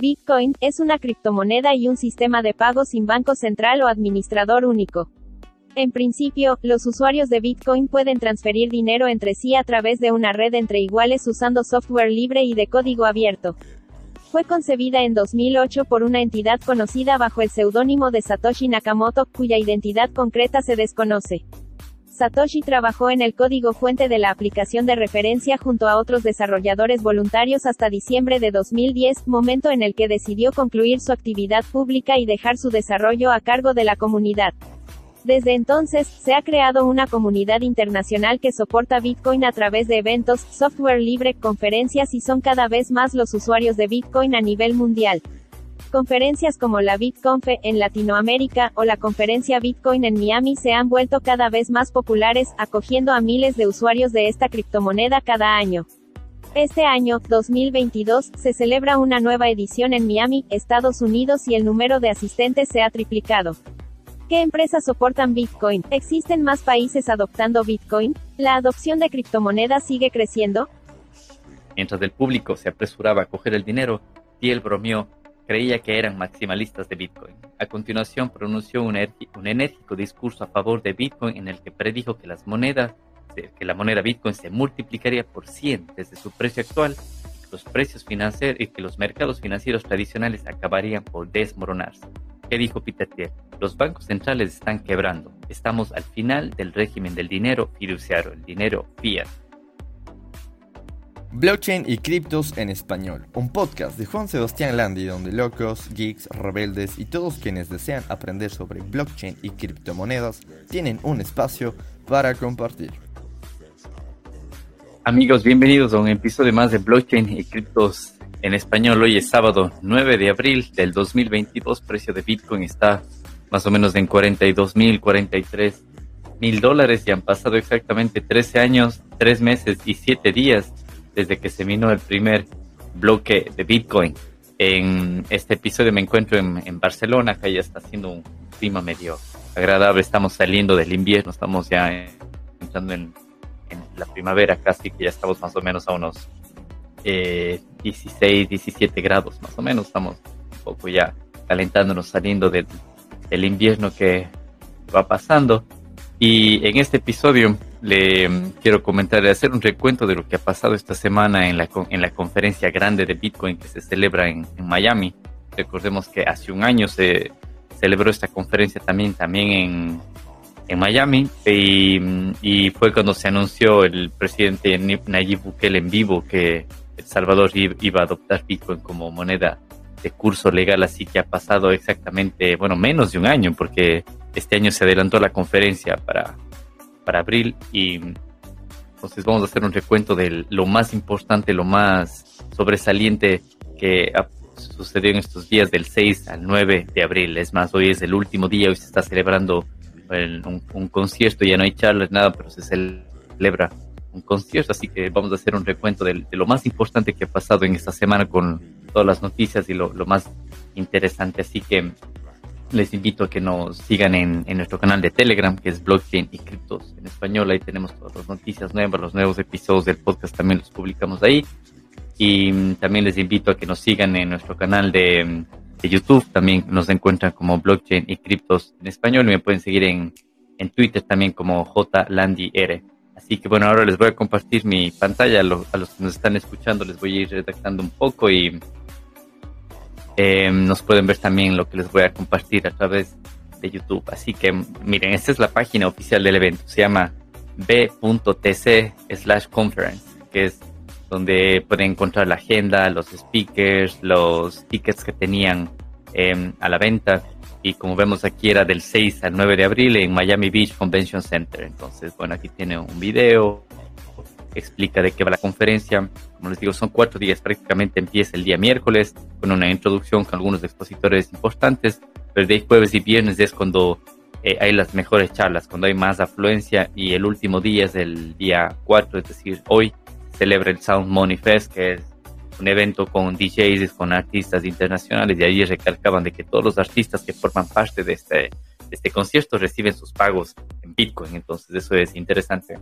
Bitcoin es una criptomoneda y un sistema de pago sin banco central o administrador único. En principio, los usuarios de Bitcoin pueden transferir dinero entre sí a través de una red entre iguales usando software libre y de código abierto. Fue concebida en 2008 por una entidad conocida bajo el seudónimo de Satoshi Nakamoto, cuya identidad concreta se desconoce. Satoshi trabajó en el código fuente de la aplicación de referencia junto a otros desarrolladores voluntarios hasta diciembre de 2010, momento en el que decidió concluir su actividad pública y dejar su desarrollo a cargo de la comunidad. Desde entonces, se ha creado una comunidad internacional que soporta Bitcoin a través de eventos, software libre, conferencias y son cada vez más los usuarios de Bitcoin a nivel mundial. Conferencias como la BitConfe en Latinoamérica o la conferencia Bitcoin en Miami se han vuelto cada vez más populares, acogiendo a miles de usuarios de esta criptomoneda cada año. Este año, 2022, se celebra una nueva edición en Miami, Estados Unidos y el número de asistentes se ha triplicado. ¿Qué empresas soportan Bitcoin? ¿Existen más países adoptando Bitcoin? ¿La adopción de criptomonedas sigue creciendo? Mientras el público se apresuraba a coger el dinero, Thiel bromeó creía que eran maximalistas de Bitcoin. A continuación pronunció un, enérgico discurso a favor de Bitcoin en el que predijo que las monedas, que la moneda Bitcoin se multiplicaría por 100 desde su precio actual, los precios financieros y que los mercados financieros tradicionales acabarían por desmoronarse. ¿Qué dijo Peter Thiel? Los bancos centrales están quebrando. Estamos al final del régimen del dinero fiduciario, el dinero fiat. Blockchain y criptos en español, un podcast de Juan Sebastián Landi donde locos, geeks, rebeldes y todos quienes desean aprender sobre blockchain y criptomonedas tienen un espacio para compartir. Amigos, bienvenidos a un episodio más de Blockchain y criptos en español. Hoy es sábado 9 de abril del 2022. Precio de Bitcoin está más o menos en 42 mil, 43 mil dólares y han pasado exactamente 13 años, 3 meses y 7 días desde que se minó el primer bloque de Bitcoin. En este episodio me encuentro en, Barcelona, acá ya está haciendo un clima medio agradable, estamos saliendo del invierno, estamos ya entrando en, la primavera casi, que ya estamos más o menos a unos 16, eh, 17 grados más o menos, estamos un poco ya calentándonos, saliendo del, del invierno que va pasando. Y en este episodio le mm, quiero comentar, hacer un recuento de lo que ha pasado esta semana en la, en la conferencia grande de Bitcoin que se celebra en, Miami. Recordemos que hace un año se celebró esta conferencia también, también en, en Miami y, mm, y, fue cuando se anunció el presidente Nayib Bukele en vivo que El Salvador iba a adoptar Bitcoin como moneda de curso legal, así que ha pasado exactamente, bueno, menos de un año porque este año se adelantó la conferencia para abril y entonces vamos a hacer un recuento de lo más importante, lo más sobresaliente que ha sucedido en estos días del 6 al 9 de abril. Es más, hoy es el último día, hoy se está celebrando un, concierto, ya no hay charlas, nada, pero se celebra un concierto, así que vamos a hacer un recuento de, lo más importante que ha pasado en esta semana con todas las noticias y lo, lo más interesante. Así que les invito a que nos sigan en, nuestro canal de Telegram, que es Blockchain y Criptos en español. Ahí tenemos todas las noticias nuevas, los nuevos episodios del podcast también los publicamos ahí. Y mm, también les invito a que nos sigan en nuestro canal de, YouTube. También nos encuentran como Blockchain y Criptos en español. Y me pueden seguir en, en Twitter también como JLandyR. Así que bueno, ahora les voy a compartir mi pantalla. a los que nos están escuchando les voy a ir redactando un poco y eh, nos pueden ver también lo que les voy a compartir a través de YouTube. Así que miren, esta es la página oficial del evento. Se llama b.tc slash conference, que es donde pueden encontrar la agenda, los speakers, los tickets que tenían em, a la venta. Y como vemos aquí era del 6 al 9 de abril en Miami Beach Convention Center. Entonces, bueno, aquí tiene un video, explica de qué va la conferencia. Como les digo, son cuatro días, prácticamente empieza el día miércoles con una introducción con algunos expositores importantes, pero de jueves y viernes es cuando eh, hay las mejores charlas, cuando hay más afluencia y el último día es el día 4, es decir, hoy celebra el Sound Money Fest, que es un evento con DJs, con artistas internacionales y ahí recalcaban de que todos los artistas que forman parte de este, de este concierto reciben sus pagos en Bitcoin, entonces eso es interesante.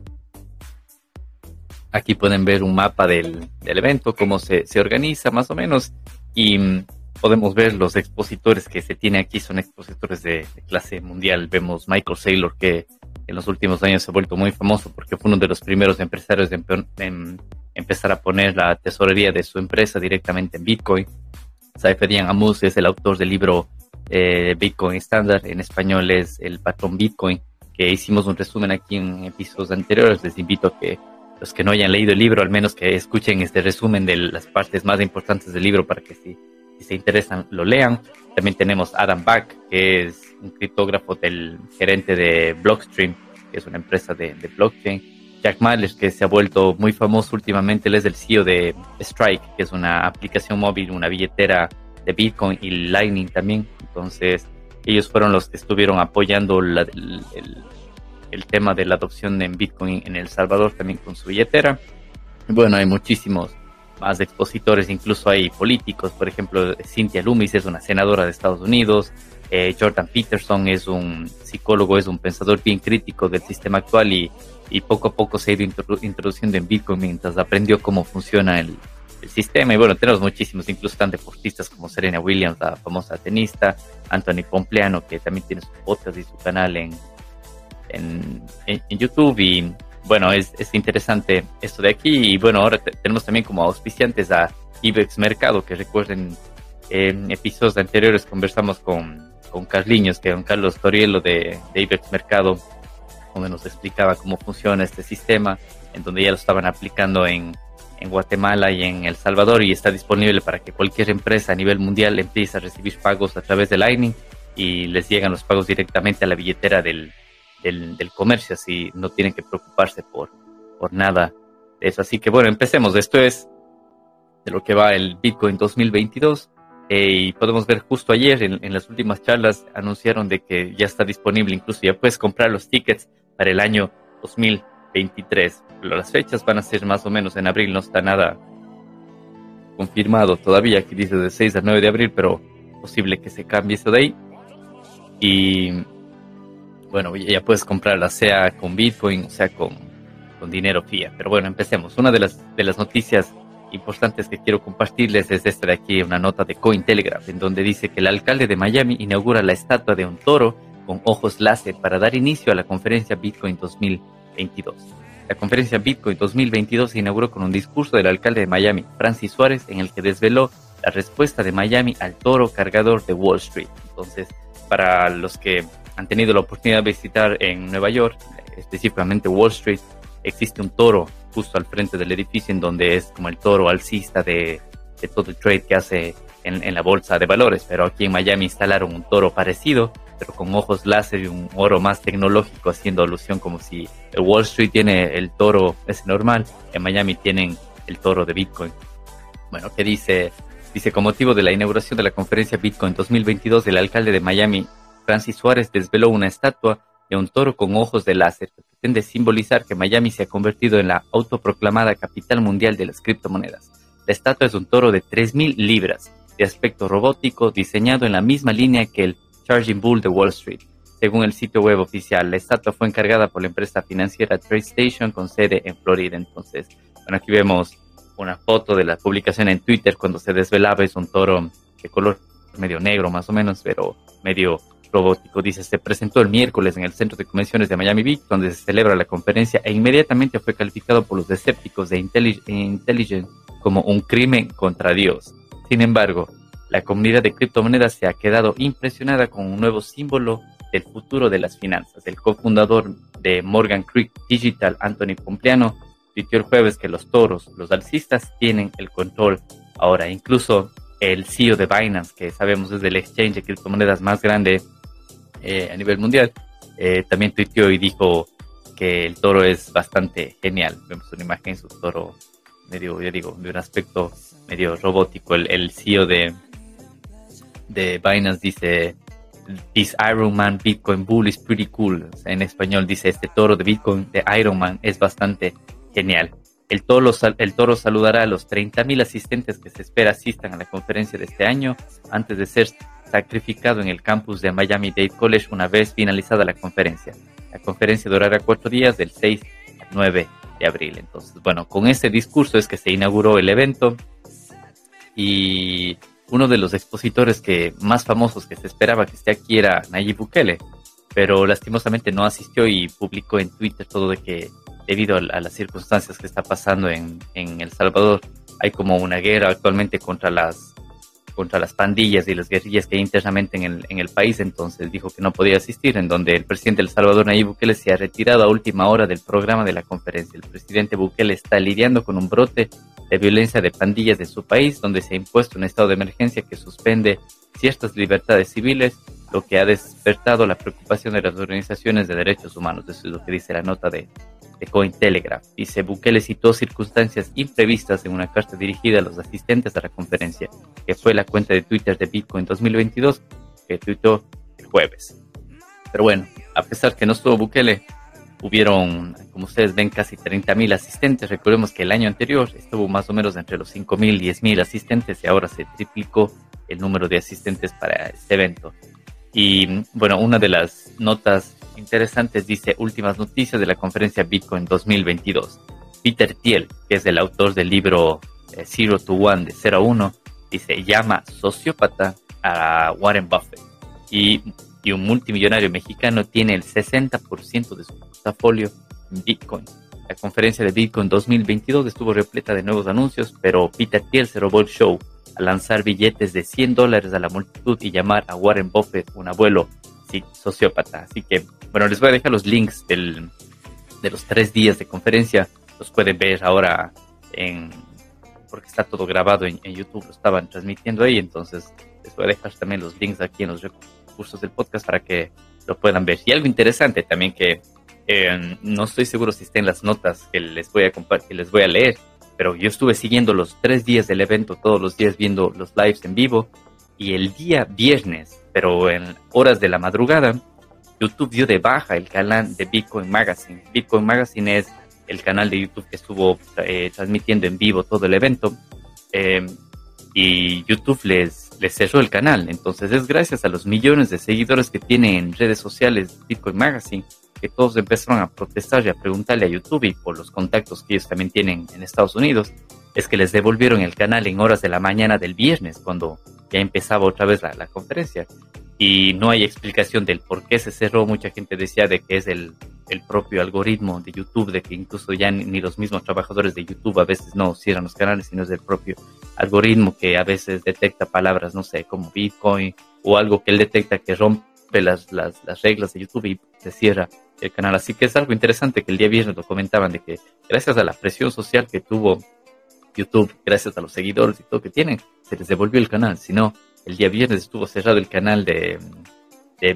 Aquí pueden ver un mapa del, evento, cómo se, organiza más o menos. Y, podemos ver los expositores que se tiene aquí son expositores de, clase mundial. Vemos Michael Saylor, que en los últimos años se ha vuelto muy famoso porque fue uno de los primeros empresarios en, empezar a poner la tesorería de su empresa directamente en Bitcoin. Saifedian Amus es el autor del libro eh, Bitcoin Standard, en español es el patrón Bitcoin, que hicimos un resumen aquí en episodios anteriores. Les invito a que los que no hayan leído el libro, al menos que escuchen este resumen de las partes más importantes del libro para que si, se interesan lo lean. También tenemos Adam Back, que es un criptógrafo del gerente de Blockstream, que es una empresa de, blockchain. Jack Mallers, que se ha vuelto muy famoso últimamente, él es el CEO de Strike, que es una aplicación móvil, una billetera de Bitcoin y Lightning también. Entonces, ellos fueron los que estuvieron apoyando el, el tema de la adopción en Bitcoin en El Salvador también con su billetera. Bueno, hay muchísimos más expositores, incluso hay políticos, por ejemplo, Cynthia Loomis es una senadora de Estados Unidos, eh, Jordan Peterson es un psicólogo, es un pensador bien crítico del sistema actual y, y poco a poco se ha ido introduciendo en Bitcoin mientras aprendió cómo funciona el, el, sistema. Y bueno, tenemos muchísimos, incluso están deportistas como Serena Williams, la famosa tenista, Anthony Pompleano, que también tiene su podcast y su canal en, en, YouTube y bueno, es, es, interesante esto de aquí. Y bueno, ahora tenemos también como auspiciantes a Ibex Mercado, que recuerden en episodios anteriores conversamos con, con Carliños, que don Carlos Torielo de, de Ibex Mercado, donde nos explicaba cómo funciona este sistema, en donde ya lo estaban aplicando en, en Guatemala y en El Salvador y está disponible para que cualquier empresa a nivel mundial empiece a recibir pagos a través de Lightning y les llegan los pagos directamente a la billetera del, del, comercio, así no tienen que preocuparse por, por nada de eso. Así que bueno, empecemos. Esto es de lo que va el Bitcoin 2022. Eh, y podemos ver justo ayer en, las últimas charlas anunciaron de que ya está disponible, incluso ya puedes comprar los tickets para el año 2023. las fechas van a ser más o menos en abril, no está nada confirmado todavía, aquí dice de 6 al 9 de abril, pero posible que se cambie eso de ahí. Y bueno, ya puedes comprarla sea con Bitcoin, sea con, con dinero fiat. Pero bueno, empecemos. Una de las, de las noticias importantes que quiero compartirles es esta de aquí, una nota de Cointelegraph, en donde dice que el alcalde de Miami inaugura la estatua de un toro con ojos láser para dar inicio a la conferencia Bitcoin 2022. La conferencia Bitcoin 2022 se inauguró con un discurso del alcalde de Miami, Francis Suárez, en el que desveló la respuesta de Miami al toro cargador de Wall Street. Entonces, para los que han tenido la oportunidad de visitar en Nueva York, específicamente Wall Street, existe un toro justo al frente del edificio en donde es como el toro alcista de, todo el trade que hace en, la bolsa de valores. Pero aquí en Miami instalaron un toro parecido, pero con ojos láser y un oro más tecnológico, haciendo alusión como si el Wall Street tiene el toro es normal, en Miami tienen el toro de Bitcoin. Bueno, ¿qué dice? Dice, con motivo de la inauguración de la conferencia Bitcoin 2022, el alcalde de Miami, Francis Suárez desveló una estatua de un toro con ojos de láser que pretende simbolizar que Miami se ha convertido en la autoproclamada capital mundial de las criptomonedas. La estatua es un toro de 3.000 libras, de aspecto robótico, diseñado en la misma línea que el Charging Bull de Wall Street. Según el sitio web oficial, la estatua fue encargada por la empresa financiera TradeStation con sede en Florida. Entonces, bueno, aquí vemos una foto de la publicación en Twitter cuando se desvelaba, es un toro de color medio negro más o menos, pero medio robótico. Dice, se presentó el miércoles en el Centro de Convenciones de Miami Beach, donde se celebra la conferencia e inmediatamente fue calificado por los escépticos de Intelligence como un crimen contra Dios. Sin embargo, la comunidad de criptomonedas se ha quedado impresionada con un nuevo símbolo del futuro de las finanzas. El cofundador de Morgan Creek Digital, Anthony Pompliano, dijo el jueves que los toros, los alcistas, tienen el control ahora. Incluso el CEO de Binance, que sabemos es el exchange de criptomonedas más grande eh, a nivel mundial, eh, también tuiteó y dijo que el toro es bastante genial. Vemos una imagen, su toro medio, yo digo, de un aspecto medio robótico. El, el CEO de, de Binance dice, This Iron Man Bitcoin Bull is pretty cool. en español dice, este toro de Bitcoin de Iron Man es bastante genial. El toro, el toro saludará a los 30.000 asistentes que se espera asistan a la conferencia de este año antes de ser sacrificado en el campus de Miami Dade College una vez finalizada la conferencia. La conferencia durará cuatro días del 6 al 9 de abril. Entonces, bueno, con ese discurso es que se inauguró el evento y uno de los expositores que más famosos que se esperaba que esté aquí era Nayib Bukele, pero lastimosamente no asistió y publicó en Twitter todo de que debido a, las circunstancias que está pasando en, en El Salvador, hay como una guerra actualmente contra las contra las pandillas y las guerrillas que hay internamente en el, en el país, entonces dijo que no podía asistir, en donde el presidente del Salvador, Nayib Bukele, se ha retirado a última hora del programa de la conferencia. El presidente Bukele está lidiando con un brote de violencia de pandillas en su país, donde se ha impuesto un estado de emergencia que suspende ciertas libertades civiles, lo que ha despertado la preocupación de las organizaciones de derechos humanos. Eso es lo que dice la nota de, de Cointelegraph. Dice, Bukele citó circunstancias imprevistas en una carta dirigida a los asistentes a la conferencia, que fue la cuenta de Twitter de Bitcoin 2022, que tuitó el jueves. Pero bueno, a pesar que no estuvo Bukele, hubieron, como ustedes ven, casi 30.000 asistentes. Recordemos que el año anterior estuvo más o menos entre los 5.000 y 10.000 asistentes y ahora se triplicó el número de asistentes para este evento. Y bueno, una de las notas interesantes dice últimas noticias de la conferencia Bitcoin 2022. Peter Thiel, que es el autor del libro eh, Zero to One de 0 a 1, dice, llama sociópata a Warren Buffett. Y, y un multimillonario mexicano tiene el 60% de su portafolio en Bitcoin. La conferencia de Bitcoin 2022 estuvo repleta de nuevos anuncios, pero Peter Thiel se robó el show al lanzar billetes de 100 dólares a la multitud y llamar a Warren Buffett un abuelo sí, sociópata. Así que bueno, les voy a dejar los links del, de los tres días de conferencia. Los pueden ver ahora en, porque está todo grabado en, YouTube, lo estaban transmitiendo ahí, entonces les voy a dejar también los links aquí en los recursos del podcast para que lo puedan ver. Y algo interesante también que eh, no estoy seguro si está las notas que les voy a que les voy a leer, pero yo estuve siguiendo los tres días del evento, todos los días viendo los lives en vivo, y el día viernes, pero en horas de la madrugada, YouTube dio de baja el canal de Bitcoin Magazine. Bitcoin Magazine es el canal de YouTube que estuvo eh, transmitiendo en vivo todo el evento. Eh, y YouTube les, les cerró el canal. Entonces es gracias a los millones de seguidores que tienen en redes sociales Bitcoin Magazine que todos empezaron a protestar y a preguntarle a YouTube y por los contactos que ellos también tienen en Estados Unidos, es que les devolvieron el canal en horas de la mañana del viernes, cuando ya empezaba otra vez la, la conferencia y no hay explicación del por qué se cerró. Mucha gente decía de que es el, el propio algoritmo de YouTube, de que incluso ya ni, los mismos trabajadores de YouTube a veces no cierran los canales, sino es el propio algoritmo que a veces detecta palabras, no sé, como Bitcoin o algo que él detecta que rompe las, las, las reglas de YouTube y se cierra el canal. Así que es algo interesante que el día viernes lo comentaban de que gracias a la presión social que tuvo YouTube, gracias a los seguidores y todo que tienen, se les devolvió el canal. Si no, el día viernes estuvo cerrado el canal de,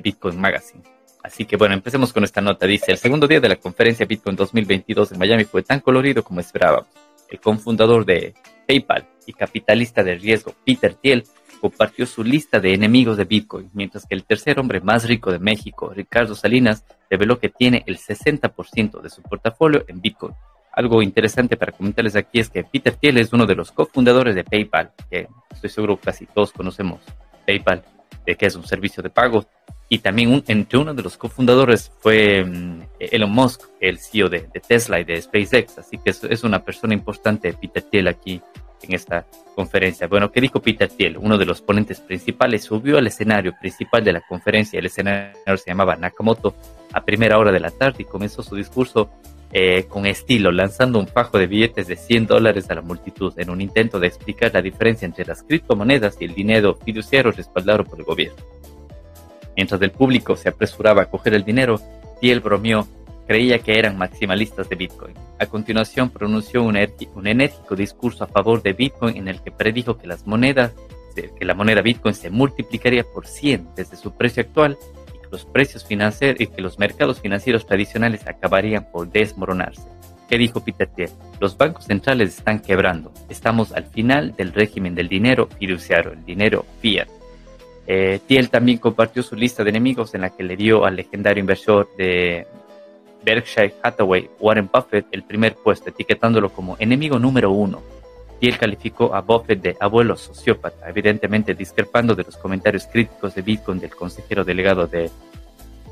Bitcoin Magazine. Así que bueno, empecemos con esta nota. Dice, el segundo día de la conferencia Bitcoin 2022 en Miami fue tan colorido como esperábamos. El cofundador de PayPal y capitalista de riesgo, Peter Thiel, compartió su lista de enemigos de Bitcoin, mientras que el tercer hombre más rico de México, Ricardo Salinas, reveló que tiene el 60% de su portafolio en Bitcoin, algo interesante para comentarles aquí es que Peter Thiel es uno de los cofundadores de PayPal, que estoy seguro casi todos conocemos PayPal, de que es un servicio de pago. Y también entre uno de los cofundadores fue mm, Elon Musk, el CEO de, Tesla y de SpaceX. Así que es, una persona importante, Peter Thiel, aquí en esta conferencia. Bueno, ¿qué dijo Peter Thiel? Uno de los ponentes principales subió al escenario principal de la conferencia. El escenario se llamaba Nakamoto a primera hora de la tarde y comenzó su discurso eh, con estilo, lanzando un fajo de billetes de 100 dólares a la multitud en un intento de explicar la diferencia entre las criptomonedas y el dinero fiduciario respaldado por el gobierno. Mientras el público se apresuraba a coger el dinero, Thiel bromeó, creía que eran maximalistas de Bitcoin. A continuación pronunció un, un enérgico discurso a favor de Bitcoin en el que predijo que que la moneda Bitcoin se multiplicaría por 100 desde su precio actual los precios financieros y que los mercados financieros tradicionales acabarían por desmoronarse. ¿Qué dijo Peter Thiel? Los bancos centrales están quebrando. Estamos al final del régimen del dinero fiduciario, el dinero fiat. Eh, Thiel también compartió su lista de enemigos en la que le dio al legendario inversor de Berkshire Hathaway, Warren Buffett, el primer puesto, etiquetándolo como enemigo número uno y él calificó a Buffett de abuelo sociópata, evidentemente discrepando de los comentarios críticos de Bitcoin del consejero delegado de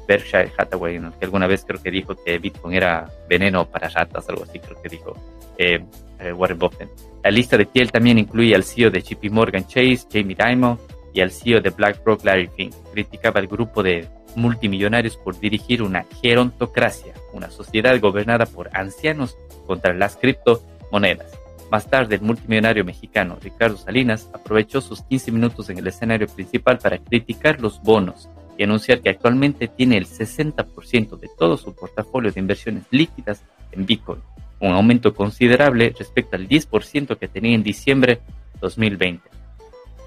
Berkshire Hathaway, que alguna vez creo que dijo que Bitcoin era veneno para ratas, algo así creo que dijo eh, eh, Warren Buffett. La lista de Thiel también incluye al CEO de JP Morgan Chase, Jamie Dimon, y al CEO de BlackRock, Larry Fink. Criticaba al grupo de multimillonarios por dirigir una gerontocracia, una sociedad gobernada por ancianos contra las criptomonedas. Más tarde, el multimillonario mexicano Ricardo Salinas aprovechó sus 15 minutos en el escenario principal para criticar los bonos y anunciar que actualmente tiene el 60% de todo su portafolio de inversiones líquidas en Bitcoin, un aumento considerable respecto al 10% que tenía en diciembre 2020.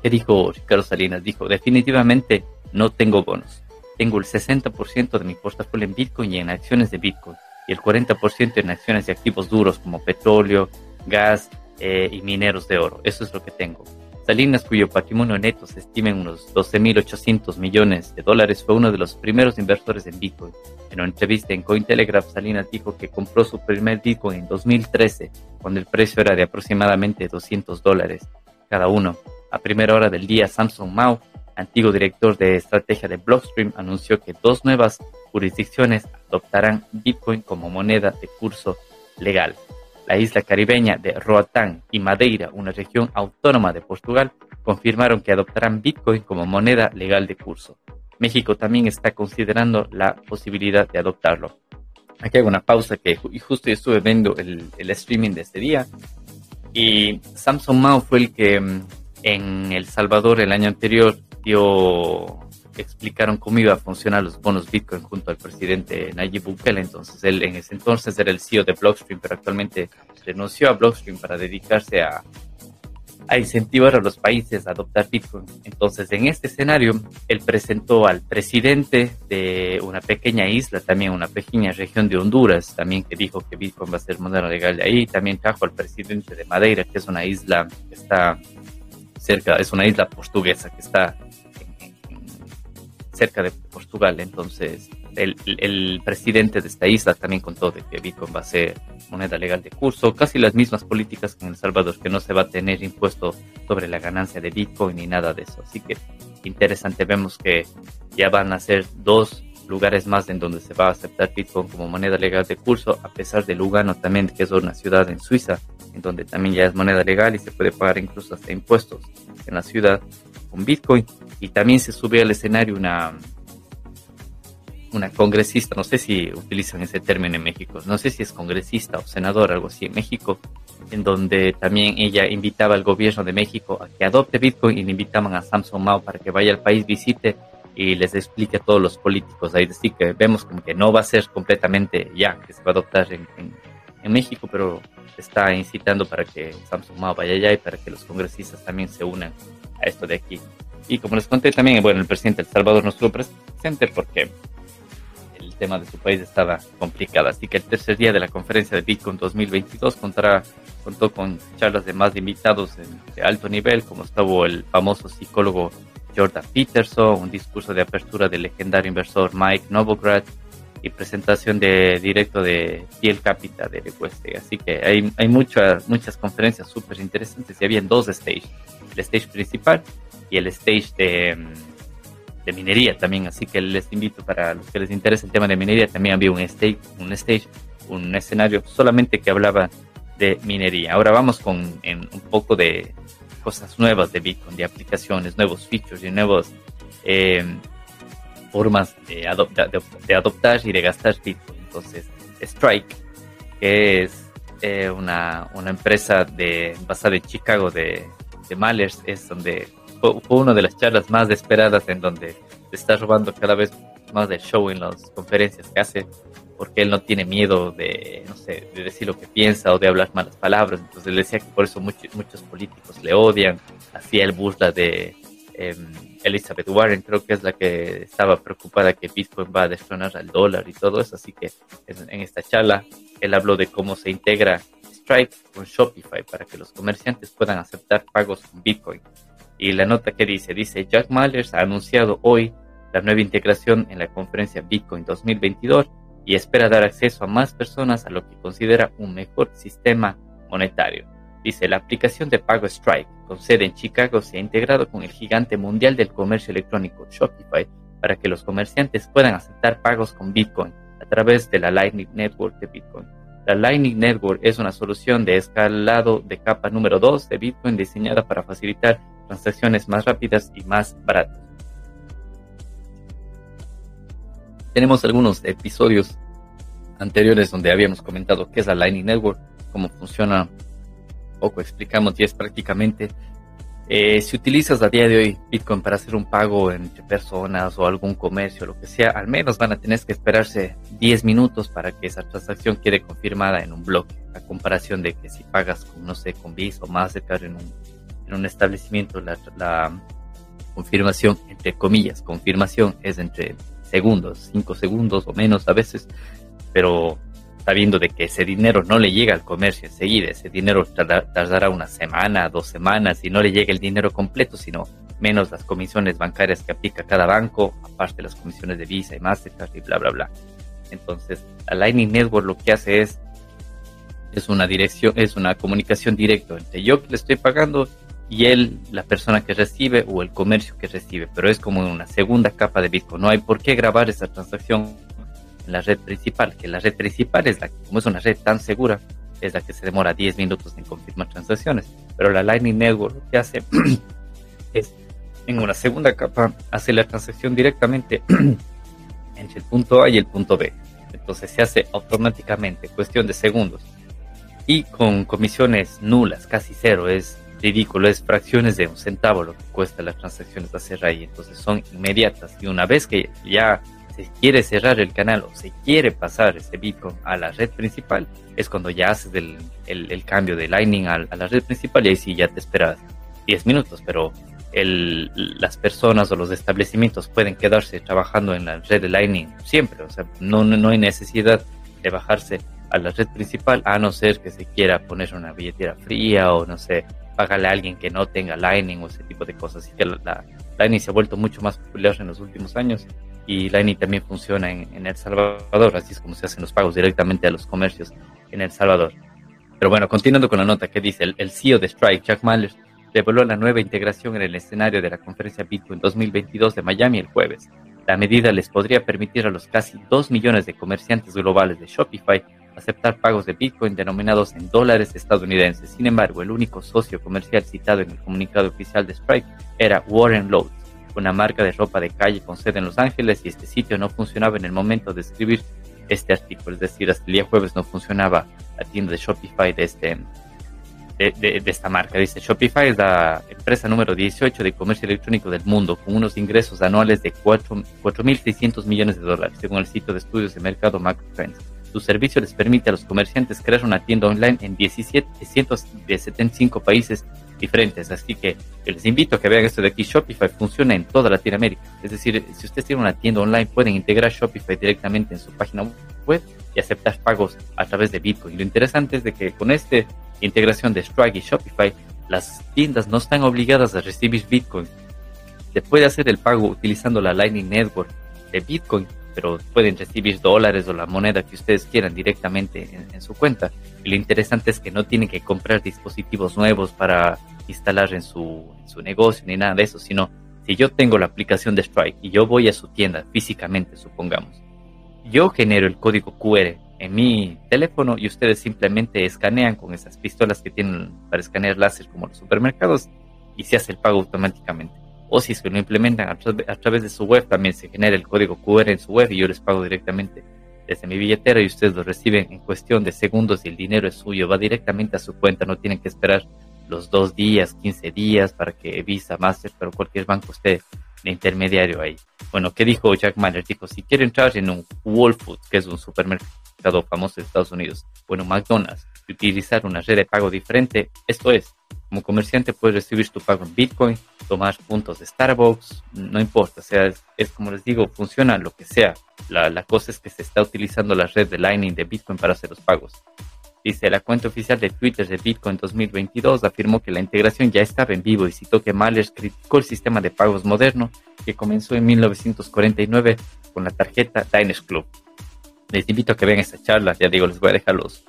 ¿Qué dijo Ricardo Salinas? Dijo, definitivamente no tengo bonos. Tengo el 60% de mi portafolio en Bitcoin y en acciones de Bitcoin, y el 40% en acciones de activos duros como petróleo, gas eh, y mineros de oro. Eso es lo que tengo. Salinas, cuyo patrimonio neto se estima en unos 12.800 millones de dólares, fue uno de los primeros inversores en Bitcoin. En una entrevista en Cointelegraph, Salinas dijo que compró su primer Bitcoin en 2013, cuando el precio era de aproximadamente 200 dólares cada uno. A primera hora del día, Samsung Mao, antiguo director de estrategia de Blockstream, anunció que dos nuevas jurisdicciones adoptarán Bitcoin como moneda de curso legal la isla caribeña de Roatán y Madeira, una región autónoma de Portugal, confirmaron que adoptarán Bitcoin como moneda legal de curso. México también está considerando la posibilidad de adoptarlo. Aquí hago una pausa que justo estuve viendo el, el streaming de este día y Samsung Mao fue el que mm, en El Salvador el año anterior explicaron cómo iba a funcionar los bonos Bitcoin junto al presidente Nayib Bukele. Entonces, él en ese entonces era el CEO de Blockstream, pero actualmente renunció a Blockstream para dedicarse a, a incentivar a los países a adoptar Bitcoin. Entonces, en este escenario, él presentó al presidente de una pequeña isla, también una pequeña región de Honduras, también que dijo que Bitcoin va a ser moneda legal de ahí. También trajo al presidente de Madeira, que es una isla que está cerca, es una isla portuguesa que está cerca de Portugal. Entonces, el, presidente de esta isla también contó de que Bitcoin va a ser moneda legal de curso, casi las mismas políticas que en El Salvador, que no se va a tener impuesto sobre la ganancia de Bitcoin ni nada de eso. Así que interesante, vemos que ya van a ser dos lugares más en donde se va a aceptar Bitcoin como moneda legal de curso, a pesar de Lugano también, que es una ciudad en Suiza, en donde también ya es moneda legal y se puede pagar incluso hasta impuestos en la ciudad con Bitcoin. Y también se sube al escenario una, una congresista, no sé si utilizan ese término en México, no sé si es congresista o senador, algo así en México, en donde también ella invitaba al gobierno de México a que adopte Bitcoin y le invitaban a Samsung Mao para que vaya al país, visite y les explique a todos los políticos. Ahí decir que vemos como que no va a ser completamente ya que se va a adoptar en, en México, pero está incitando para que Samsung Mao vaya allá y para que los congresistas también se unan a esto de aquí. Y como les conté también, bueno, el presidente de El Salvador no estuvo presente porque el tema de su país estaba complicado. Así que el tercer día de la conferencia de Bitcoin 2022 contará, contó con charlas de más invitados de alto nivel, como estuvo el famoso psicólogo Jordan Peterson, un discurso de apertura del legendario inversor Mike Novogratz, y presentación de directo de Fiel Capital de Recueste. Así que hay, hay muchas, muchas conferencias súper interesantes y había dos stages, el stage principal y el stage de, de, minería también. Así que les invito para los que les interesa el tema de minería, también había un stage, un stage, un escenario solamente que hablaba de minería. Ahora vamos con un poco de cosas nuevas de Bitcoin, de aplicaciones, nuevos features y nuevos eh, formas de, de, adoptar y de gastar Bitcoin. Entonces, Strike, que es eh, una, una, empresa de, basada en Chicago de, de Malers, es donde fue, una de las charlas más esperadas en donde se está robando cada vez más del show en las conferencias que hace, porque él no tiene miedo de, no sé, de decir lo que piensa o de hablar malas palabras. Entonces él decía que por eso muchos, muchos políticos le odian, hacía el burla de... Em, Elizabeth Warren creo que es la que estaba preocupada que Bitcoin va a destronar al dólar y todo eso, así que en esta charla él habló de cómo se integra Stripe con Shopify para que los comerciantes puedan aceptar pagos con Bitcoin. Y la nota que dice, dice, Jack Mallers ha anunciado hoy la nueva integración en la conferencia Bitcoin 2022 y espera dar acceso a más personas a lo que considera un mejor sistema monetario. Dice, la aplicación de pago Stripe, con sede en Chicago, se ha integrado con el gigante mundial del comercio electrónico Shopify para que los comerciantes puedan aceptar pagos con Bitcoin a través de la Lightning Network de Bitcoin. La Lightning Network es una solución de escalado de capa número 2 de Bitcoin diseñada para facilitar transacciones más rápidas y más baratas. Tenemos algunos episodios anteriores donde habíamos comentado qué es la Lightning Network, cómo funciona, poco explicamos y es prácticamente eh, si utilizas a día de hoy Bitcoin para hacer un pago entre personas o algún comercio, lo que sea, al menos van a tener que esperarse 10 minutos para que esa transacción quede confirmada en un bloque, a comparación de que si pagas con, no sé, con Visa o Mastercard en un, en un establecimiento, la, confirmación, entre comillas, confirmación es entre segundos, 5 segundos o menos a veces, pero sabiendo de que ese dinero no le llega al comercio enseguida, ese dinero tardará una semana, dos semanas y no le llega el dinero completo, sino menos las comisiones bancarias que aplica cada banco, aparte las comisiones de Visa y Mastercard y bla, bla, bla. Entonces, la Lightning Network lo que hace es, es una dirección, es una comunicación directa entre yo que le estoy pagando y él, la persona que recibe o el comercio que recibe, pero es como una segunda capa de Bitcoin. No hay por qué grabar esa transacción la red principal, que la red principal es la que, como es una red tan segura, es la que se demora 10 minutos en confirmar transacciones. Pero la Lightning Network lo que hace es, en una segunda capa, hace la transacción directamente entre el punto A y el punto B. Entonces se hace automáticamente, cuestión de segundos. Y con comisiones nulas, casi cero, es ridículo, es fracciones de un centavo lo que cuesta las transacciones de hacer ahí. Entonces son inmediatas. Y una vez que ya se quiere cerrar el canal o se quiere pasar ese Bitcoin a la red principal, es cuando ya haces el, el, cambio de Lightning a, la red principal y ahí sí ya te esperas 10 minutos, pero el, las personas o los establecimientos pueden quedarse trabajando en la red de Lightning siempre, o sea, no, no, hay necesidad de bajarse a la red principal a no ser que se quiera poner una billetera fría o no sé, pagarle a alguien que no tenga Lightning o ese tipo de cosas. Así que la Lightning se ha vuelto mucho más popular en los últimos años y Lightning también funciona en, El Salvador, así es como se hacen los pagos directamente a los comercios en El Salvador. Pero bueno, continuando con la nota que dice, el, CEO de Strike, Jack Mallers, reveló la nueva integración en el escenario de la conferencia Bitcoin 2022 de Miami el jueves. La medida les podría permitir a los casi 2 millones de comerciantes globales de Shopify aceptar pagos de Bitcoin denominados en dólares estadounidenses. Sin embargo, el único socio comercial citado en el comunicado oficial de Strike era Warren Lowe's, una marca de ropa de calle con sede en Los Ángeles y este sitio no funcionaba en el momento de escribir este artículo, es decir, hasta el día jueves no funcionaba la tienda de Shopify de, este, de, esta marca. Dice, Shopify es la empresa número 18 de comercio electrónico del mundo, con unos ingresos anuales de 4.600 millones de dólares, según el sitio de estudios de mercado MacroTrends. Su servicio les permite a los comerciantes crear una tienda online en 17, 175 países diferentes. Así que les invito a que vean esto de aquí. Shopify funciona en toda Latinoamérica. Es decir, si ustedes tienen una tienda online, pueden integrar Shopify directamente en su página web y aceptar pagos a través de Bitcoin. Lo interesante es de que con esta integración de Strike y Shopify, las tiendas no están obligadas a recibir Bitcoin. Se puede hacer el pago utilizando la Lightning Network de Bitcoin pero pueden recibir dólares o la moneda que ustedes quieran directamente en, su cuenta. Y lo interesante es que no tienen que comprar dispositivos nuevos para instalar en su, su negocio ni nada de eso, sino si yo tengo la aplicación de Strike y yo voy a su tienda físicamente, supongamos, yo genero el código QR en mi teléfono y ustedes simplemente escanean con esas pistolas que tienen para escanear láser como los supermercados y se hace el pago automáticamente o si es que lo implementan a, través de su web, también se genera el código QR en su web y yo les pago directamente desde mi billetera y ustedes lo reciben en cuestión de segundos y el dinero es suyo, va directamente a su cuenta, no tienen que esperar los dos días, 15 días para que Visa, Master, pero cualquier banco esté de intermediario ahí. Bueno, ¿qué dijo Jack Mallers? Dijo, si quiere entrar en un Whole que es un supermercado famoso de Estados Unidos, bueno, McDonald's, y utilizar una red de pago diferente, esto es, como comerciante puedes recibir tu pago en Bitcoin, tomar puntos de Starbucks, no importa, o sea, es, como les digo, funciona lo que sea. La, cosa es que se está utilizando la red de Lightning de Bitcoin para hacer los pagos. Dice, la cuenta oficial de Twitter de Bitcoin 2022 afirmó que la integración ya estaba en vivo y citó que Mallers criticó el sistema de pagos moderno que comenzó en 1949 con la tarjeta Diners Club. Les invito a que vean esta charla, ya digo, les voy a dejar los,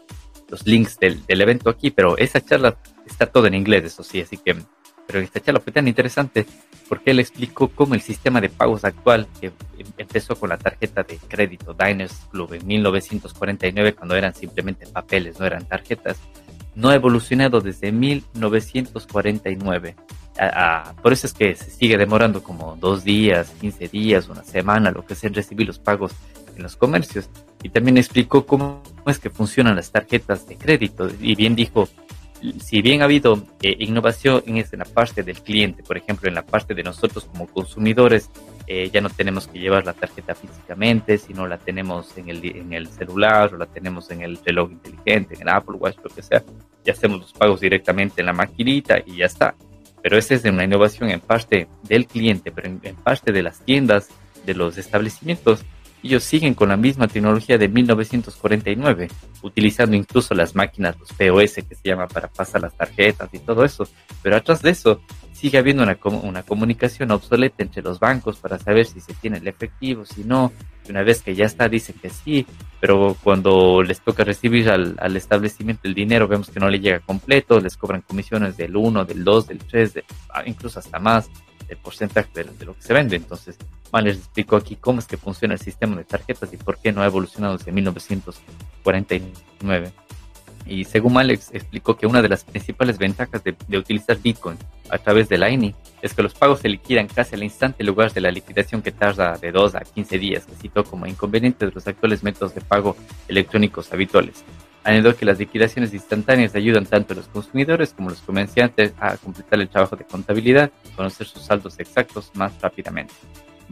los links del, del evento aquí, pero esa charla está todo en inglés, eso sí, así que pero esta charla fue tan interesante porque él explicó cómo el sistema de pagos actual, que empezó con la tarjeta de crédito Diners Club en 1949, cuando eran simplemente papeles, no eran tarjetas, no ha evolucionado desde 1949. por eso es que se sigue demorando como dos días, 15 días, una semana, lo que sea en recibir los pagos en los comercios. Y también explicó cómo es que funcionan las tarjetas de crédito. Y bien dijo, si bien ha habido eh, innovación en, la parte del cliente, por ejemplo, en la parte de nosotros como consumidores, eh, ya no tenemos que llevar la tarjeta físicamente, sino la tenemos en el, en el celular o la tenemos en el reloj inteligente, en el Apple Watch, lo que sea, y hacemos los pagos directamente en la maquinita y ya está. Pero esa es una innovación en parte del cliente, pero en parte de las tiendas, de los establecimientos, ellos siguen con la misma tecnología de 1949, utilizando incluso las máquinas, los POS que se llama para pasar las tarjetas y todo eso. Pero atrás de eso sigue habiendo una, una comunicación obsoleta entre los bancos para saber si se tiene el efectivo, si no. Y una vez que ya está, dicen que sí, pero cuando les toca recibir al, al establecimiento el dinero, vemos que no le llega completo, les cobran comisiones del 1, del 2, del 3, ah, incluso hasta más el porcentaje de, lo que se vende. Entonces, Mal les explico aquí cómo es que funciona el sistema de tarjetas y por qué no ha evolucionado desde 1949. Y según Alex explicó que una de las principales ventajas de, utilizar Bitcoin a través de Lightning es que los pagos se liquidan casi al instante en lugar de la liquidación que tarda de 2 a 15 días, que citó como inconveniente de los actuales métodos de pago electrónicos habituales. Añadió que las liquidaciones instantáneas ayudan tanto a los consumidores como a los comerciantes a completar el trabajo de contabilidad y conocer sus saldos exactos más rápidamente.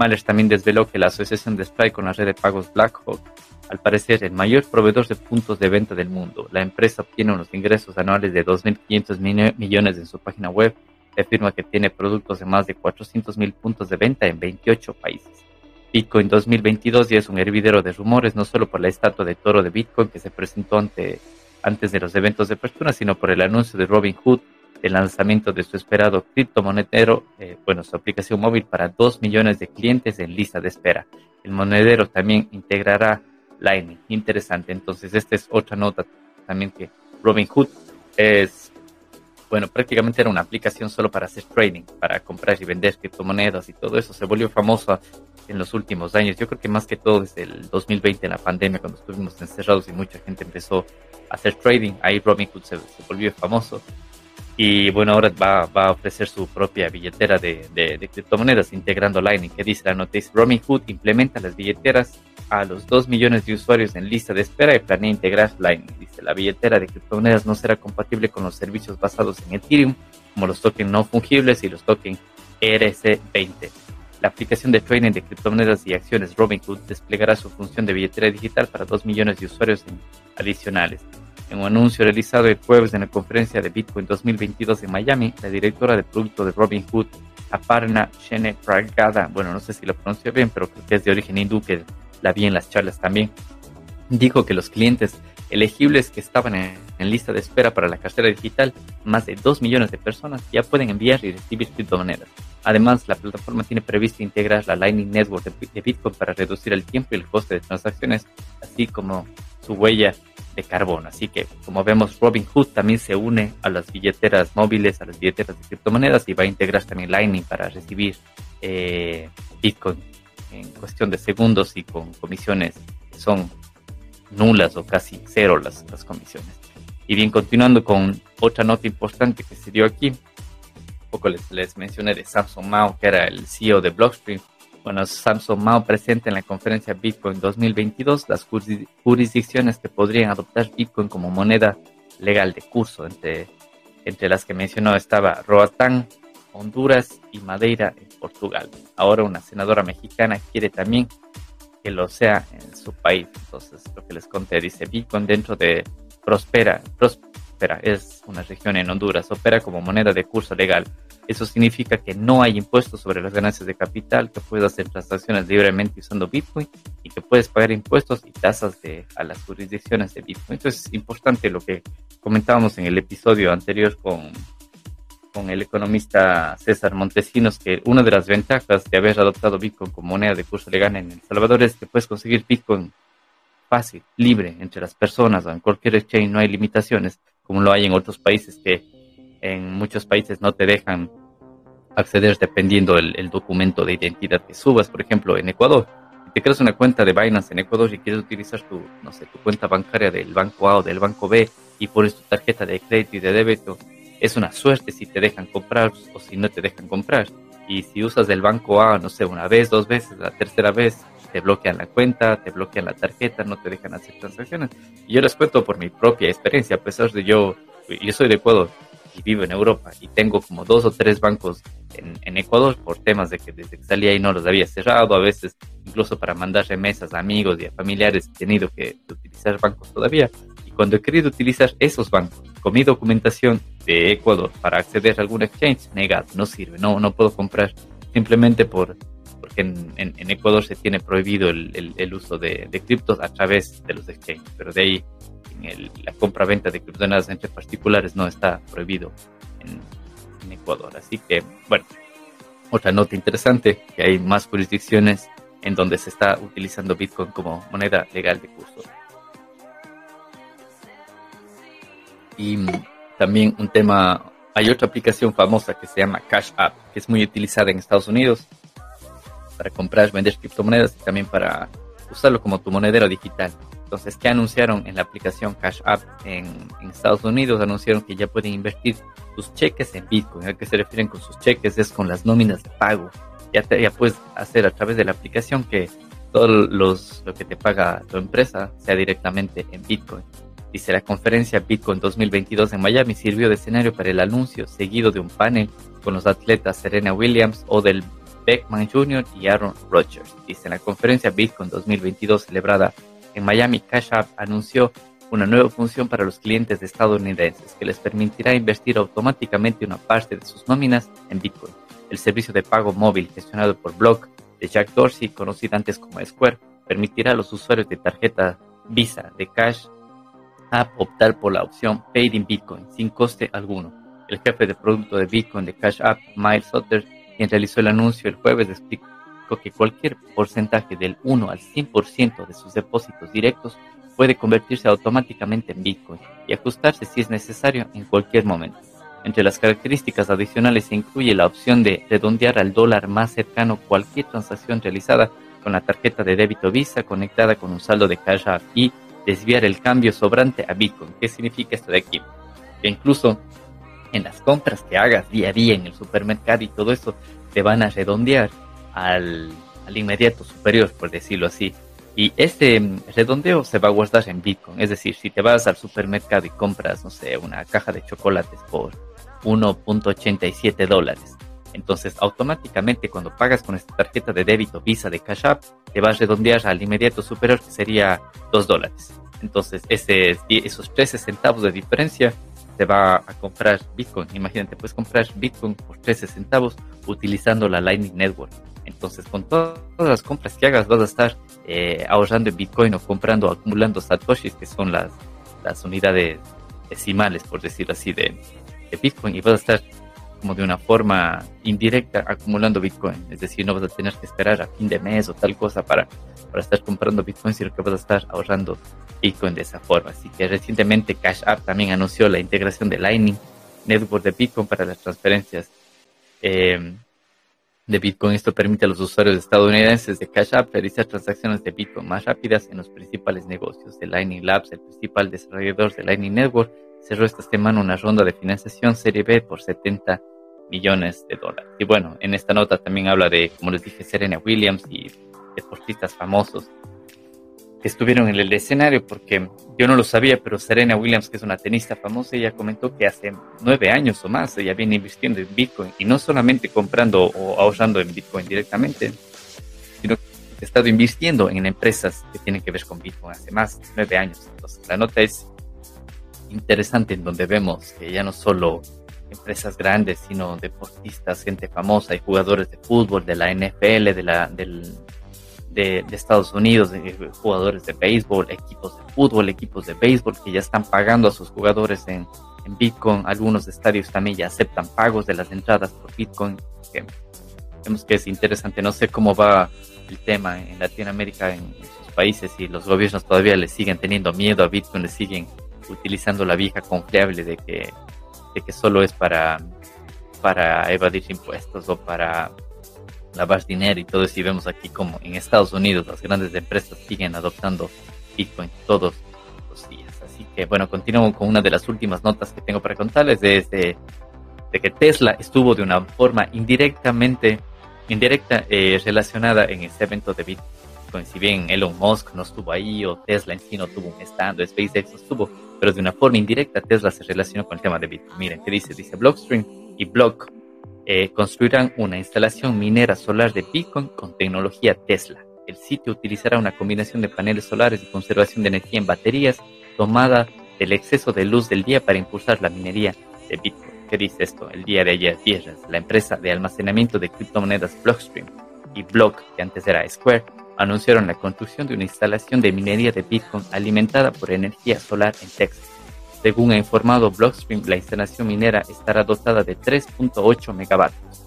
Mahler también desveló que la asociación de Stripe con la red de pagos BlackHawk, al parecer el mayor proveedor de puntos de venta del mundo, la empresa obtiene unos ingresos anuales de 2.500 millones en su página web y afirma que tiene productos de más de 400.000 puntos de venta en 28 países. Bitcoin 2022 ya es un hervidero de rumores, no solo por la estatua de toro de Bitcoin que se presentó ante, antes de los eventos de apertura, sino por el anuncio de Robin Hood el lanzamiento de su esperado criptomonedero, eh, bueno, su aplicación móvil para 2 millones de clientes en lista de espera. El monedero también integrará Lightning. Interesante. Entonces, esta es otra nota también que Robin Hood es bueno, prácticamente era una aplicación solo para hacer trading, para comprar y vender criptomonedas y todo eso. Se volvió famosa en los últimos años. Yo creo que más que todo desde el 2020, en la pandemia, cuando estuvimos encerrados y mucha gente empezó a hacer trading, ahí Robinhood se volvió famoso. Y bueno, ahora va, va, a ofrecer su propia billetera de, de, criptomonedas integrando Lightning, que dice la noticia, Robinhood implementa las billeteras a los 2 millones de usuarios en lista de espera y planea integrar Lightning. Dice, la billetera de criptomonedas no será compatible con los servicios basados en Ethereum, como los tokens no fungibles y los tokens ERC20. La aplicación de trading de criptomonedas y acciones Robinhood desplegará su función de billetera digital para 2 millones de usuarios adicionales. En un anuncio realizado el jueves en la conferencia de Bitcoin 2022 en Miami, la directora de producto de Robinhood, Aparna Shene Pragada, bueno, no sé si lo pronuncio bien, pero creo que es de origen hindú, que la vi en las charlas también, dijo que los clientes elegibles que estaban en, lista de espera para la cartera digital, más de 2 millones de personas ya pueden enviar y recibir criptomonedas. Además, la plataforma tiene previsto integrar la Lightning Network de Bitcoin para reducir el tiempo y el coste de transacciones, así como su huella de carbono. Así que, como vemos, Robinhood también se une a las billeteras móviles, a las billeteras de criptomonedas y va a integrar también Lightning para recibir eh, Bitcoin en cuestión de segundos y con comisiones que son nulas o casi cero las, comisiones. Y bien, continuando con otra nota importante que se dio aquí, poco les, les mencioné de Samsung Mao, que era el CEO de Blockstream, bueno, Samsung Mao presenta en la conferencia Bitcoin 2022 las jurisdicciones que podrían adoptar Bitcoin como moneda legal de curso. Entre, entre las que mencionó estaba Roatán, Honduras y Madeira en Portugal. Ahora una senadora mexicana quiere también que lo sea en su país. Entonces, lo que les conté dice Bitcoin dentro de Prospera. Prospera es una región en Honduras. Opera como moneda de curso legal eso significa que no hay impuestos sobre las ganancias de capital, que puedes hacer transacciones libremente usando Bitcoin y que puedes pagar impuestos y tasas de, a las jurisdicciones de Bitcoin. Entonces es importante lo que comentábamos en el episodio anterior con, con el economista César Montesinos, que una de las ventajas de haber adoptado Bitcoin como moneda de curso legal en El Salvador es que puedes conseguir Bitcoin fácil, libre entre las personas en cualquier exchange, no hay limitaciones, como lo hay en otros países que en muchos países no te dejan acceder dependiendo del documento de identidad que subas. Por ejemplo, en Ecuador, si te creas una cuenta de Binance en Ecuador y quieres utilizar tu, no sé, tu cuenta bancaria del banco A o del banco B y pones tu tarjeta de crédito y de débito, es una suerte si te dejan comprar o si no te dejan comprar. Y si usas el banco A, no sé, una vez, dos veces, la tercera vez, te bloquean la cuenta, te bloquean la tarjeta, no te dejan hacer transacciones. Y yo les cuento por mi propia experiencia, a pesar de yo, yo soy de Ecuador y vivo en Europa y tengo como dos o tres bancos en, Ecuador por temas de que desde que salí ahí no los había cerrado, a veces incluso para mandar remesas a amigos y a familiares he tenido que utilizar bancos todavía. Y cuando he querido utilizar esos bancos con mi documentación de Ecuador para acceder a algún exchange, negado, no sirve, no, no puedo comprar simplemente por porque en, Ecuador se tiene prohibido el, uso de, criptos a través de los exchanges, pero de ahí en la compra-venta de criptomonedas entre particulares no está prohibido en, Ecuador. Así que, bueno, otra nota interesante, que hay más jurisdicciones en donde se está utilizando Bitcoin como moneda legal de curso. Y también un tema, hay otra aplicación famosa que se llama Cash App, que es muy utilizada en Estados Unidos para comprar, vender criptomonedas y también para usarlo como tu monedero digital. Entonces, ¿qué anunciaron en la aplicación Cash App en, Estados Unidos? Anunciaron que ya pueden invertir sus cheques en Bitcoin. ¿A qué se refieren con sus cheques? Es con las nóminas de pago. Ya, ya puedes hacer a través de la aplicación que todo los, lo que te paga tu empresa sea directamente en Bitcoin. Dice la conferencia Bitcoin 2022 en Miami sirvió de escenario para el anuncio seguido de un panel con los atletas Serena Williams o del Beckman Jr. y Aaron Rodgers. Dice, en la conferencia Bitcoin 2022 celebrada en Miami, Cash App anunció una nueva función para los clientes estadounidenses que les permitirá invertir automáticamente una parte de sus nóminas en Bitcoin. El servicio de pago móvil gestionado por Block de Jack Dorsey, conocido antes como Square, permitirá a los usuarios de tarjeta Visa de Cash App optar por la opción Paid in Bitcoin sin coste alguno. El jefe de producto de Bitcoin de Cash App, Miles Sutter, quien realizó el anuncio el jueves, explicó que cualquier porcentaje del 1 al 100% de sus depósitos directos puede convertirse automáticamente en Bitcoin y ajustarse si es necesario en cualquier momento. Entre las características adicionales se incluye la opción de redondear al dólar más cercano cualquier transacción realizada con la tarjeta de débito Visa conectada con un saldo de Cash App y desviar el cambio sobrante a Bitcoin. ¿Qué significa esto de aquí? Que incluso en las compras que hagas día a día en el supermercado y todo eso, te van a redondear al, inmediato superior, por decirlo así. Y este mm, redondeo se va a guardar en Bitcoin. Es decir, si te vas al supermercado y compras, no sé, una caja de chocolates por 1.87 dólares, entonces automáticamente cuando pagas con esta tarjeta de débito Visa de Cash App, te va a redondear al inmediato superior que sería 2 dólares. Entonces ese, esos 13 centavos de diferencia te va a comprar Bitcoin. Imagínate, puedes comprar Bitcoin por 13 centavos utilizando la Lightning Network. Entonces, con todas las compras que hagas, vas a estar eh, ahorrando en Bitcoin o comprando, acumulando satoshis, que son las, las unidades decimales, por decirlo así, de, de Bitcoin. Y vas a estar como de una forma indirecta acumulando Bitcoin. Es decir, no vas a tener que esperar a fin de mes o tal cosa para, para estar comprando Bitcoin, sino que vas a estar ahorrando Bitcoin de esa forma. Así que recientemente Cash App también anunció la integración de Lightning Network de Bitcoin para las transferencias eh, de Bitcoin. Esto permite a los usuarios estadounidenses de Cash App realizar transacciones de Bitcoin más rápidas en los principales negocios. de Lightning Labs, el principal desarrollador de Lightning Network, cerró esta semana una ronda de financiación Serie B por 70 millones de dólares. Y bueno, en esta nota también habla de, como les dije, Serena Williams y deportistas famosos que estuvieron en el escenario, porque yo no lo sabía, pero Serena Williams, que es una tenista famosa, ella comentó que hace nueve años o más ella viene invirtiendo en Bitcoin y no solamente comprando o ahorrando en Bitcoin directamente, sino que ha estado invirtiendo en empresas que tienen que ver con Bitcoin hace más de nueve años. Entonces, la nota es interesante en donde vemos que ya no solo empresas grandes, sino deportistas, gente famosa y jugadores de fútbol, de la NFL, de la, del, de, Estados Unidos, de jugadores de béisbol, equipos de fútbol, equipos de béisbol que ya están pagando a sus jugadores en, Bitcoin. Algunos estadios también ya aceptan pagos de las entradas por Bitcoin. Que vemos que es interesante. No sé cómo va el tema en Latinoamérica, en, sus países, y los gobiernos todavía le siguen teniendo miedo a Bitcoin, le siguen utilizando la vieja confiable de que, de que solo es para para evadir impuestos o para lavar dinero y todo eso. Y vemos aquí como en Estados Unidos las grandes empresas siguen adoptando Bitcoin todos los días. Así que bueno, continúo con una de las últimas notas que tengo para contarles desde de que Tesla estuvo de una forma indirectamente indirecta eh, relacionada en este evento de Bitcoin. Si bien Elon Musk no estuvo ahí o Tesla en sí no tuvo un stand o SpaceX no estuvo, pero de una forma indirecta Tesla se relacionó con el tema de Bitcoin. Miren, ¿qué dice? Dice Blockstream y Block eh, construirán una instalación minera solar de Bitcoin con tecnología Tesla. El sitio utilizará una combinación de paneles solares y conservación de energía en baterías tomada del exceso de luz del día para impulsar la minería de Bitcoin. ¿Qué dice esto? El día de ayer, viernes, la empresa de almacenamiento de criptomonedas Blockstream y Block, que antes era Square, anunciaron la construcción de una instalación de minería de Bitcoin alimentada por energía solar en Texas. Según ha informado Blockstream, la instalación minera estará dotada de 3.8 megavatios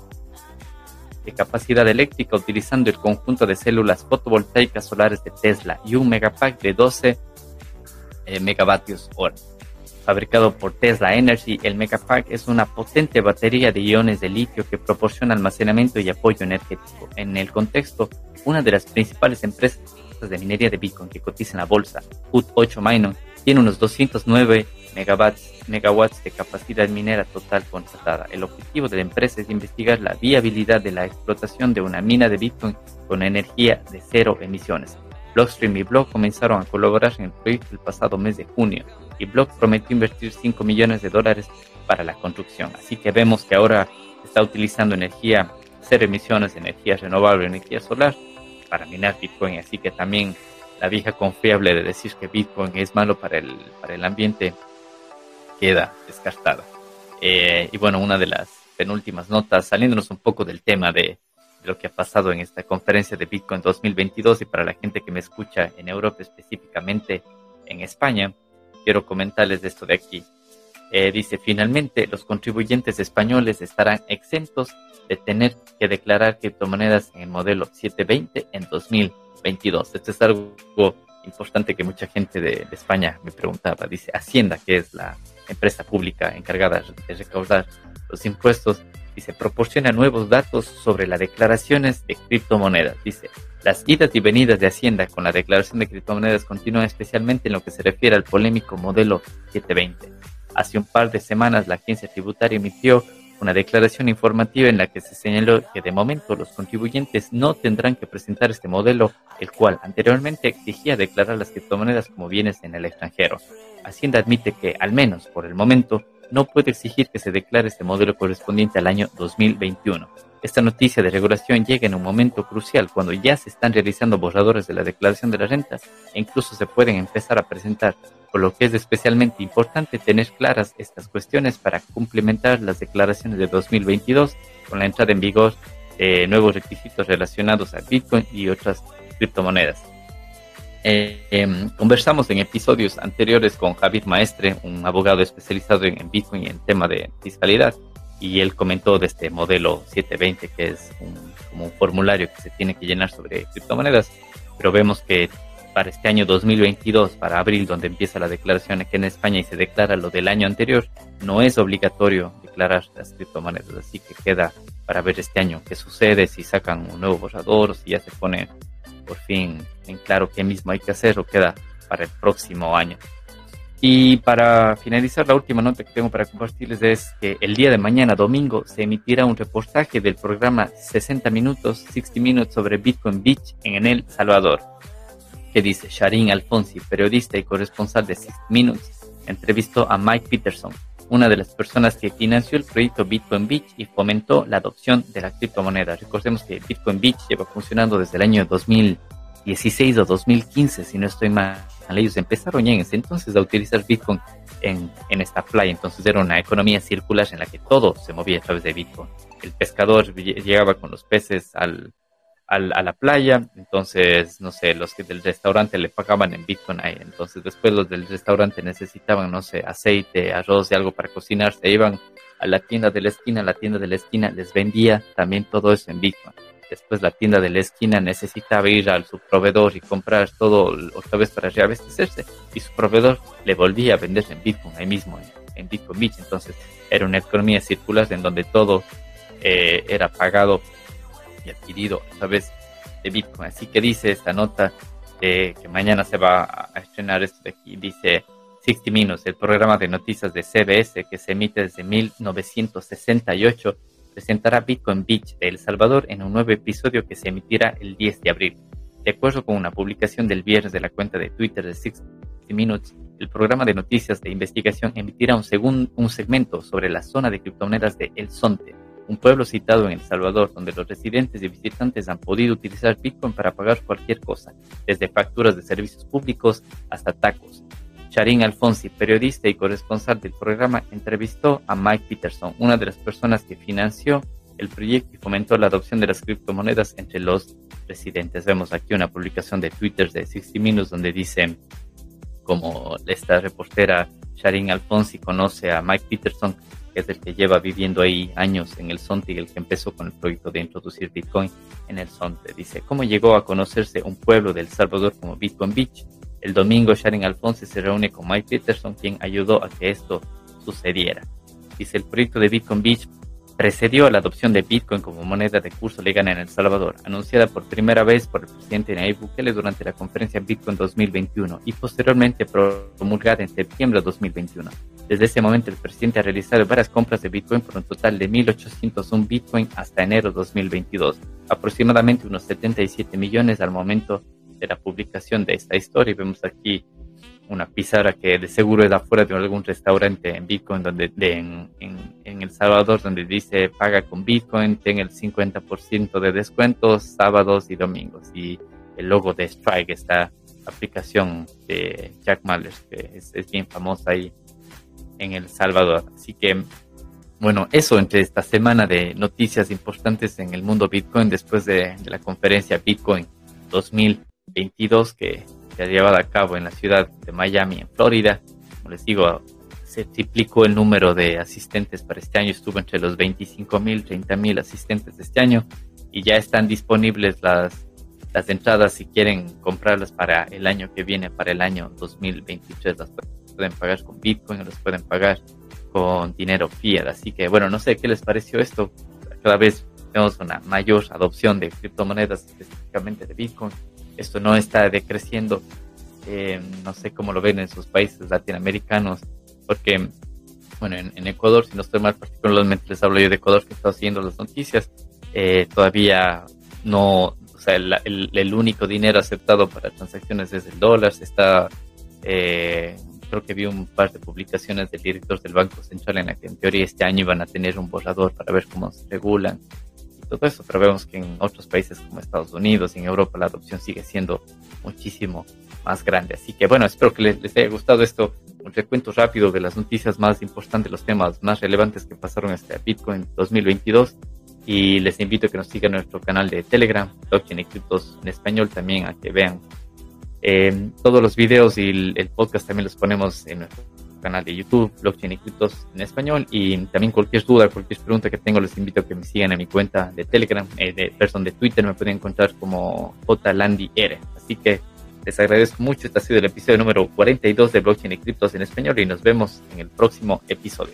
de capacidad eléctrica utilizando el conjunto de células fotovoltaicas solares de Tesla y un megapack de 12 eh, megavatios hora fabricado por Tesla Energy, el Megapack es una potente batería de iones de litio que proporciona almacenamiento y apoyo energético. En el contexto, una de las principales empresas de minería de Bitcoin que cotiza en la bolsa, UT8 Mining, tiene unos 209 megawatts, megawatts de capacidad minera total contratada. El objetivo de la empresa es investigar la viabilidad de la explotación de una mina de Bitcoin con energía de cero emisiones. Blockstream y Block comenzaron a colaborar en el proyecto el pasado mes de junio y Block prometió invertir 5 millones de dólares para la construcción. Así que vemos que ahora está utilizando energía cero emisiones, energía renovable, energía solar para minar Bitcoin. Así que también la vieja confiable de decir que Bitcoin es malo para el, para el ambiente queda descartada. Eh, y bueno, una de las penúltimas notas, saliéndonos un poco del tema de, lo que ha pasado en esta conferencia de Bitcoin 2022 y para la gente que me escucha en Europa, específicamente en España, quiero comentarles esto de aquí. Eh, dice, finalmente, los contribuyentes españoles estarán exentos de tener que declarar criptomonedas en el modelo 720 en 2022. Esto es algo importante que mucha gente de, de España me preguntaba. Dice, Hacienda, que es la empresa pública encargada de recaudar los impuestos, dice, proporciona nuevos datos sobre las declaraciones de criptomonedas. Dice, las idas y venidas de Hacienda con la declaración de criptomonedas continúan especialmente en lo que se refiere al polémico modelo 720. Hace un par de semanas la agencia tributaria emitió una declaración informativa en la que se señaló que de momento los contribuyentes no tendrán que presentar este modelo, el cual anteriormente exigía declarar las criptomonedas como bienes en el extranjero. Hacienda admite que, al menos por el momento, no puede exigir que se declare este modelo correspondiente al año 2021. Esta noticia de regulación llega en un momento crucial cuando ya se están realizando borradores de la declaración de las rentas e incluso se pueden empezar a presentar, por lo que es especialmente importante tener claras estas cuestiones para complementar las declaraciones de 2022 con la entrada en vigor de nuevos requisitos relacionados a Bitcoin y otras criptomonedas. Eh, eh, conversamos en episodios anteriores con Javier Maestre, un abogado especializado en, Bitcoin y en tema de fiscalidad, y él comentó de este modelo 720, que es un, como un formulario que se tiene que llenar sobre criptomonedas, pero vemos que para este año 2022, para abril, donde empieza la declaración aquí en España y se declara lo del año anterior, no es obligatorio declarar las criptomonedas, así que queda para ver este año qué sucede, si sacan un nuevo borrador, si ya se pone por fin en claro qué mismo hay que hacer o queda para el próximo año. Y para finalizar, la última nota que tengo para compartirles es que el día de mañana, domingo, se emitirá un reportaje del programa 60 Minutos, 60 Minutes sobre Bitcoin Beach en El Salvador, que dice Sharin Alfonsi, periodista y corresponsal de 60 Minutes, entrevistó a Mike Peterson, una de las personas que financió el proyecto Bitcoin Beach y fomentó la adopción de la criptomoneda. Recordemos que Bitcoin Beach lleva funcionando desde el año 2016 o 2015, si no estoy mal. Ellos empezaron ya en ese entonces a utilizar Bitcoin en, en esta playa. Entonces era una economía circular en la que todo se movía a través de Bitcoin. El pescador llegaba con los peces al, al, a la playa, entonces, no sé, los que del restaurante le pagaban en Bitcoin ahí, entonces después los del restaurante necesitaban, no sé, aceite, arroz y algo para cocinar, se iban a la tienda de la esquina, la tienda de la esquina les vendía también todo eso en Bitcoin. Después la tienda de la esquina necesitaba ir al su proveedor y comprar todo otra vez para reabastecerse y su proveedor le volvía a vender en Bitcoin ahí mismo en Bitcoin Beach. Entonces era una economía circular en donde todo eh, era pagado y adquirido a través de Bitcoin. Así que dice esta nota que mañana se va a estrenar esto de aquí. Dice 60 Minutes, el programa de noticias de CBS que se emite desde 1968, presentará Bitcoin Beach de El Salvador en un nuevo episodio que se emitirá el 10 de abril. De acuerdo con una publicación del viernes de la cuenta de Twitter de 60 Minutes, el programa de noticias de investigación emitirá un, segundo, un segmento sobre la zona de criptomonedas de El Sonte, un pueblo citado en El Salvador donde los residentes y visitantes han podido utilizar Bitcoin para pagar cualquier cosa, desde facturas de servicios públicos hasta tacos. Charín Alfonsi, periodista y corresponsal del programa, entrevistó a Mike Peterson, una de las personas que financió el proyecto y fomentó la adopción de las criptomonedas entre los residentes. Vemos aquí una publicación de Twitter de 60 Minutes donde dice como esta reportera Charín Alfonsi conoce a Mike Peterson, que es el que lleva viviendo ahí años en el Sonte y el que empezó con el proyecto de introducir Bitcoin en el Sonte. Dice, ¿cómo llegó a conocerse un pueblo de El Salvador como Bitcoin Beach? El domingo Sharon Alfonso se reúne con Mike Peterson, quien ayudó a que esto sucediera. Dice, el proyecto de Bitcoin Beach precedió a la adopción de Bitcoin como moneda de curso legal en El Salvador, anunciada por primera vez por el presidente Nayib Bukele durante la conferencia Bitcoin 2021 y posteriormente promulgada en septiembre de 2021. Desde ese momento, el presidente ha realizado varias compras de Bitcoin por un total de 1.801 Bitcoin hasta enero 2022, aproximadamente unos 77 millones al momento de la publicación de esta historia. Y vemos aquí una pizarra que de seguro es afuera de algún restaurante en Bitcoin, donde en, El Salvador, donde dice paga con Bitcoin, ten el 50% de descuentos sábados y domingos. Y el logo de Strike, esta aplicación de Jack Mallers, que es, bien famosa ahí en El Salvador. Así que, bueno, eso entre esta semana de noticias importantes en el mundo Bitcoin después de, la conferencia Bitcoin 2000. 22 que se ha llevado a cabo en la ciudad de Miami, en Florida. Como les digo, se triplicó el número de asistentes para este año, estuvo entre los 25 mil, 30 mil asistentes de este año y ya están disponibles las, las entradas si quieren comprarlas para el año que viene, para el año 2023. Las pueden pagar con Bitcoin o las pueden pagar con dinero fiat. Así que bueno, no sé qué les pareció esto. Cada vez tenemos una mayor adopción de criptomonedas, específicamente de Bitcoin esto no está decreciendo. Eh, no sé cómo lo ven en sus países latinoamericanos, porque, bueno, en, Ecuador, si no estoy mal, particularmente les hablo yo de Ecuador que está siguiendo las noticias, eh, todavía no, o sea, el, único dinero aceptado para transacciones es el dólar, está, eh, creo que vi un par de publicaciones del director del Banco Central en la que en teoría este año iban a tener un borrador para ver cómo se regulan todo eso, pero vemos que en otros países como Estados Unidos y en Europa la adopción sigue siendo muchísimo más grande. Así que bueno, espero que les, haya gustado esto, un recuento rápido de las noticias más importantes, los temas más relevantes que pasaron este Bitcoin 2022 y les invito a que nos sigan en nuestro canal de Telegram, Blockchain y Criptos en español también, a que vean eh, todos los videos y el, podcast también los ponemos en nuestro canal de YouTube, Blockchain y Criptos en español. Y también cualquier duda, cualquier pregunta que tengo, les invito a que me sigan en mi cuenta de Telegram, eh, de perdón, de Twitter, me pueden encontrar como JLandyR. Así que les agradezco mucho. Este ha sido el episodio número 42 de Blockchain y Criptos en español y nos vemos en el próximo episodio.